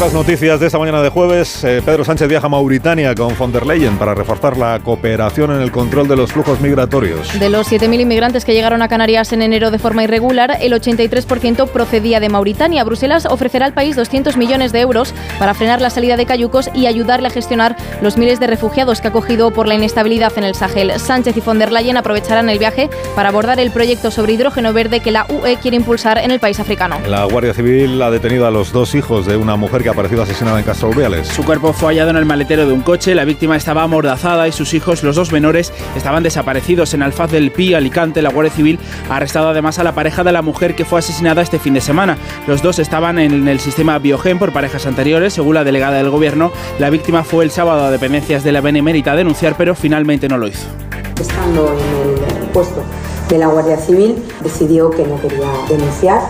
las noticias de esta mañana de jueves, eh, Pedro Sánchez viaja a Mauritania con von der Leyen para reforzar la cooperación en el control de los flujos migratorios. De los 7.000 inmigrantes que llegaron a Canarias en enero de forma irregular, el 83% procedía de Mauritania. Bruselas ofrecerá al país 200 millones de euros para frenar la salida de cayucos y ayudarle a gestionar los miles de refugiados que ha acogido por la inestabilidad en el Sahel. Sánchez y von der Leyen aprovecharán el viaje para abordar el proyecto sobre hidrógeno verde que la UE quiere impulsar en el país africano. La Guardia Civil ha detenido a los dos hijos de una mujer que ha aparecido asesinada en Castro Urbiales. Su cuerpo fue hallado en el maletero de un coche, la víctima estaba amordazada y sus hijos, los dos menores, estaban desaparecidos en Alfaz del Pi, Alicante. La Guardia Civil ha arrestado además a la pareja de la mujer que fue asesinada este fin de semana. Los dos estaban en el sistema Biogen por parejas anteriores, según la delegada del gobierno. La víctima fue el sábado a dependencias de la Benemérita a denunciar, pero finalmente no lo hizo. Estando en el puesto de la Guardia Civil, decidió que no quería denunciar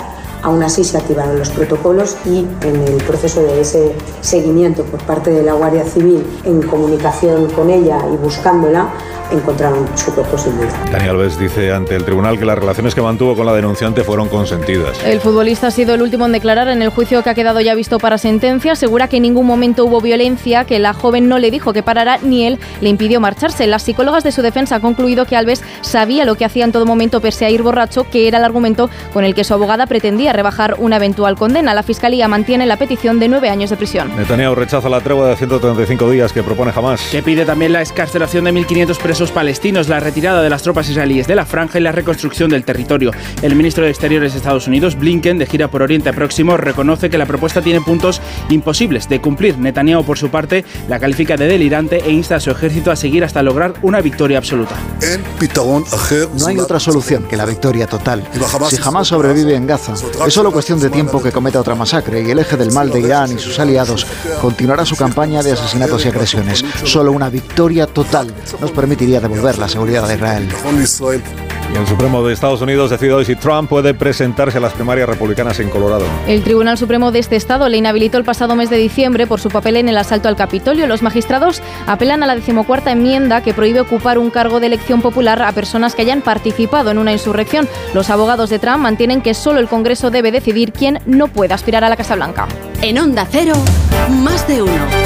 Aún así se activaron los protocolos y en el proceso de ese seguimiento por parte de la Guardia Civil en comunicación con ella y buscándola, encontraron su cuerpo sin vida. Daniel Alves dice ante el tribunal que las relaciones que mantuvo con la denunciante fueron consentidas. El futbolista ha sido el último en declarar en el juicio que ha quedado ya visto para sentencia. Asegura que en ningún momento hubo violencia, que la joven no le dijo que parara ni él le impidió marcharse. Las psicólogas de su defensa han concluido que Alves sabía lo que hacía en todo momento pese a ir borracho, que era el argumento con el que su abogada pretendía rebajar una eventual condena. La fiscalía mantiene la petición de nueve años de prisión. Netanyahu rechaza la tregua de 135 días que propone Hamas. Que pide también la escarcelación de 1.500 presos palestinos, la retirada de las tropas israelíes de la franja y la reconstrucción del territorio. El ministro de Exteriores de Estados Unidos, Blinken, de gira por Oriente Próximo, reconoce que la propuesta tiene puntos imposibles de cumplir. Netanyahu, por su parte, la califica de delirante e insta a su ejército a seguir hasta lograr una victoria absoluta. No hay otra solución que la victoria total. Si jamás sobrevive en Gaza, es solo cuestión de tiempo que cometa otra masacre y el eje del mal de Irán y sus aliados continuará su campaña de asesinatos y agresiones. Solo una victoria total nos permitiría devolver la seguridad de Israel. Y el Supremo de Estados Unidos decide hoy si Trump puede presentarse a las primarias republicanas en Colorado. El Tribunal Supremo de este estado le inhabilitó el pasado mes de diciembre por su papel en el asalto al Capitolio. Los magistrados apelan a la decimocuarta enmienda que prohíbe ocupar un cargo de elección popular a personas que hayan participado en una insurrección. Los abogados de Trump mantienen que solo el Congreso debe decidir quién no puede aspirar a la Casa Blanca. En Onda Cero, más de uno.